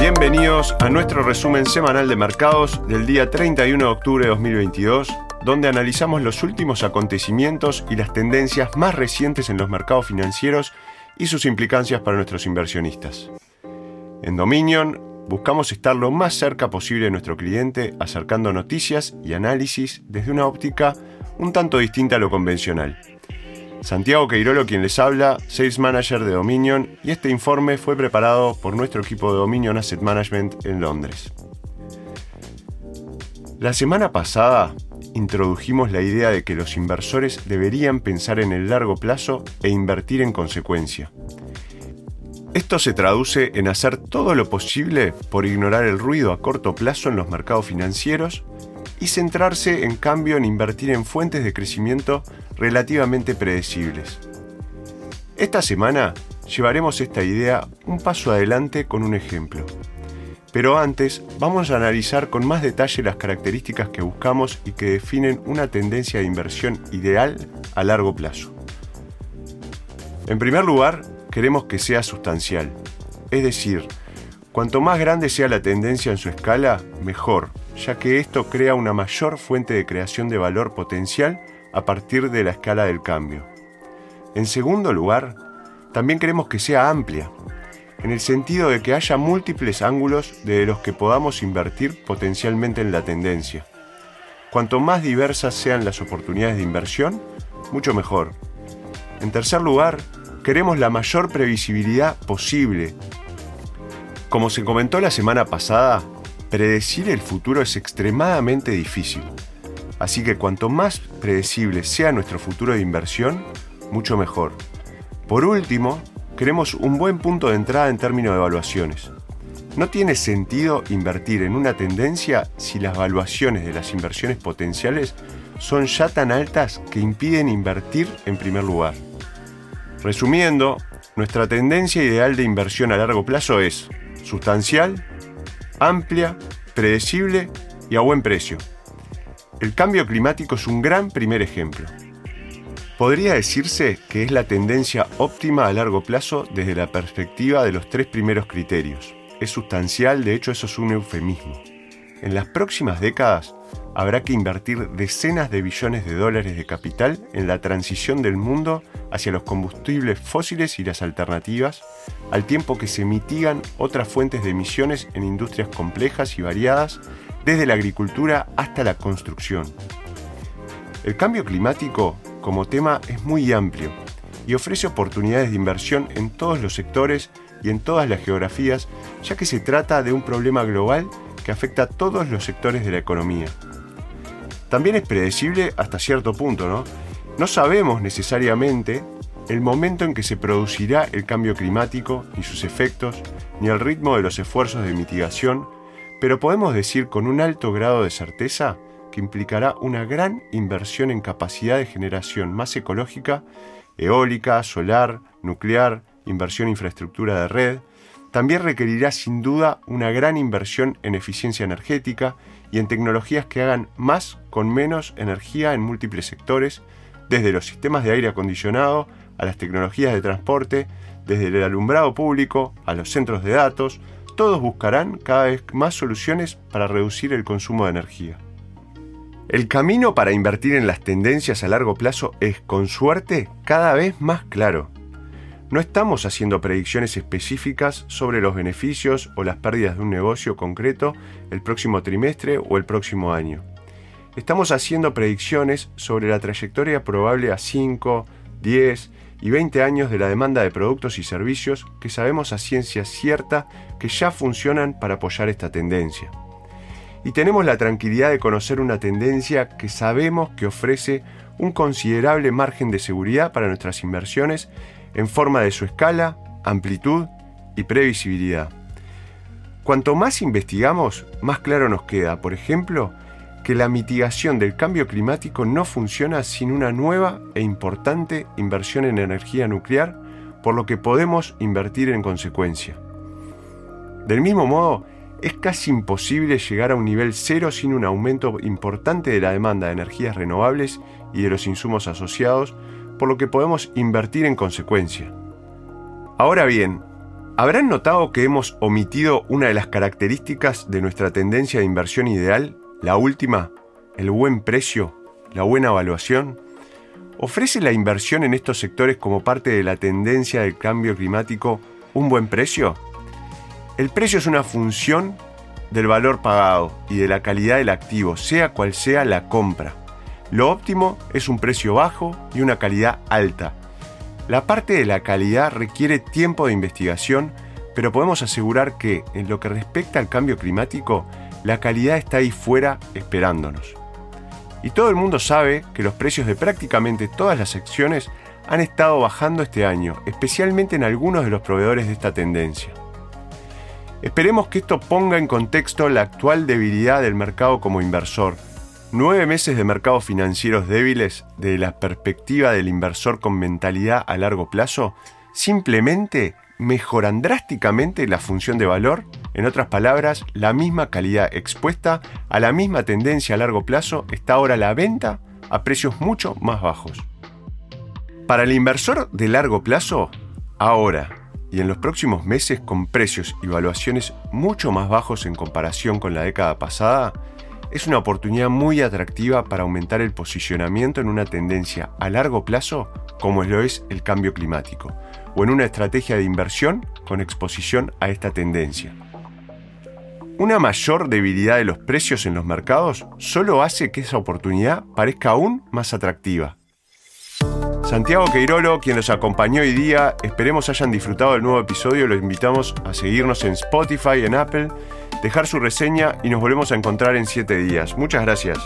bienvenidos a nuestro resumen semanal de mercados del día 31 de octubre de 2022, donde analizamos los últimos acontecimientos y las tendencias más recientes en los mercados financieros y sus implicancias para nuestros inversionistas. En Dominion, buscamos estar lo más cerca posible de nuestro cliente, acercando noticias y análisis desde una óptica un tanto distinta a lo convencional. Santiago Queirolo quien les habla, Sales Manager de Dominion, y este informe fue preparado por nuestro equipo de Dominion Asset Management en Londres. La semana pasada introdujimos la idea de que los inversores deberían pensar en el largo plazo e invertir en consecuencia. Esto se traduce en hacer todo lo posible por ignorar el ruido a corto plazo en los mercados financieros y centrarse en cambio en invertir en fuentes de crecimiento relativamente predecibles. Esta semana llevaremos esta idea un paso adelante con un ejemplo. Pero antes vamos a analizar con más detalle las características que buscamos y que definen una tendencia de inversión ideal a largo plazo. En primer lugar, queremos que sea sustancial, es decir, cuanto más grande sea la tendencia en su escala, mejor, ya que esto crea una mayor fuente de creación de valor potencial a partir de la escala del cambio. En segundo lugar, también queremos que sea amplia, en el sentido de que haya múltiples ángulos de los que podamos invertir potencialmente en la tendencia. Cuanto más diversas sean las oportunidades de inversión, mucho mejor. En tercer lugar, queremos la mayor previsibilidad posible. Como se comentó la semana pasada, predecir el futuro es extremadamente difícil. Así que cuanto más predecible sea nuestro futuro de inversión, mucho mejor. Por último, queremos un buen punto de entrada en términos de evaluaciones. No tiene sentido invertir en una tendencia si las valuaciones de las inversiones potenciales son ya tan altas que impiden invertir en primer lugar. Resumiendo, nuestra tendencia ideal de inversión a largo plazo es sustancial, amplia, predecible y a buen precio. El cambio climático es un gran primer ejemplo. Podría decirse que es la tendencia óptima a largo plazo desde la perspectiva de los tres primeros criterios. Es sustancial, de hecho eso es un eufemismo. En las próximas décadas habrá que invertir decenas de billones de dólares de capital en la transición del mundo hacia los combustibles fósiles y las alternativas, al tiempo que se mitigan otras fuentes de emisiones en industrias complejas y variadas, desde la agricultura hasta la construcción. El cambio climático como tema es muy amplio y ofrece oportunidades de inversión en todos los sectores y en todas las geografías, ya que se trata de un problema global que afecta a todos los sectores de la economía. También es predecible hasta cierto punto, ¿no? No sabemos necesariamente el momento en que se producirá el cambio climático, ni sus efectos, ni el ritmo de los esfuerzos de mitigación, pero podemos decir con un alto grado de certeza que implicará una gran inversión en capacidad de generación más ecológica, eólica, solar, nuclear, inversión en infraestructura de red, también requerirá sin duda una gran inversión en eficiencia energética y en tecnologías que hagan más con menos energía en múltiples sectores, desde los sistemas de aire acondicionado a las tecnologías de transporte, desde el alumbrado público a los centros de datos, todos buscarán cada vez más soluciones para reducir el consumo de energía. El camino para invertir en las tendencias a largo plazo es, con suerte, cada vez más claro. No estamos haciendo predicciones específicas sobre los beneficios o las pérdidas de un negocio concreto el próximo trimestre o el próximo año. Estamos haciendo predicciones sobre la trayectoria probable a 5, 10 y 20 años de la demanda de productos y servicios que sabemos a ciencia cierta que ya funcionan para apoyar esta tendencia. Y tenemos la tranquilidad de conocer una tendencia que sabemos que ofrece un considerable margen de seguridad para nuestras inversiones en forma de su escala, amplitud y previsibilidad. Cuanto más investigamos, más claro nos queda, por ejemplo, que la mitigación del cambio climático no funciona sin una nueva e importante inversión en energía nuclear, por lo que podemos invertir en consecuencia. Del mismo modo, es casi imposible llegar a un nivel cero sin un aumento importante de la demanda de energías renovables y de los insumos asociados, por lo que podemos invertir en consecuencia. Ahora bien, ¿Habrán notado que hemos omitido una de las características de nuestra tendencia de inversión ideal? La última, el buen precio, la buena evaluación. ¿Ofrece la inversión en estos sectores como parte de la tendencia del cambio climático un buen precio? El precio es una función del valor pagado y de la calidad del activo, sea cual sea la compra. Lo óptimo es un precio bajo y una calidad alta. La parte de la calidad requiere tiempo de investigación, pero podemos asegurar que, en lo que respecta al cambio climático, la calidad está ahí fuera esperándonos. Y todo el mundo sabe que los precios de prácticamente todas las acciones han estado bajando este año, especialmente en algunos de los proveedores de esta tendencia. Esperemos que esto ponga en contexto la actual debilidad del mercado como inversor. Nueve meses de mercados financieros débiles de la perspectiva del inversor con mentalidad a largo plazo simplemente mejoran drásticamente la función de valor, en otras palabras, la misma calidad expuesta a la misma tendencia a largo plazo está ahora a la venta a precios mucho más bajos. Para el inversor de largo plazo, ahora y en los próximos meses con precios y valuaciones mucho más bajos en comparación con la década pasada, es una oportunidad muy atractiva para aumentar el posicionamiento en una tendencia a largo plazo como lo es el cambio climático, o en una estrategia de inversión con exposición a esta tendencia. Una mayor debilidad de los precios en los mercados solo hace que esa oportunidad parezca aún más atractiva Santiago Queirolo, quien los acompañó hoy día, esperemos hayan disfrutado del nuevo episodio, los invitamos a seguirnos en Spotify, en Apple, dejar su reseña y nos volvemos a encontrar en 7 días. Muchas gracias.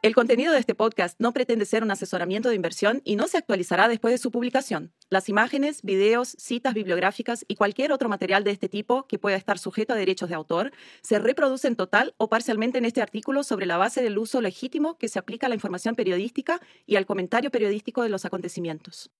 El contenido de este podcast no pretende ser un asesoramiento de inversión y no se actualizará después de su publicación. Las imágenes, videos, citas bibliográficas y cualquier otro material de este tipo que pueda estar sujeto a derechos de autor se reproducen total o parcialmente en este artículo sobre la base del uso legítimo que se aplica a la información periodística y al comentario periodístico de los acontecimientos.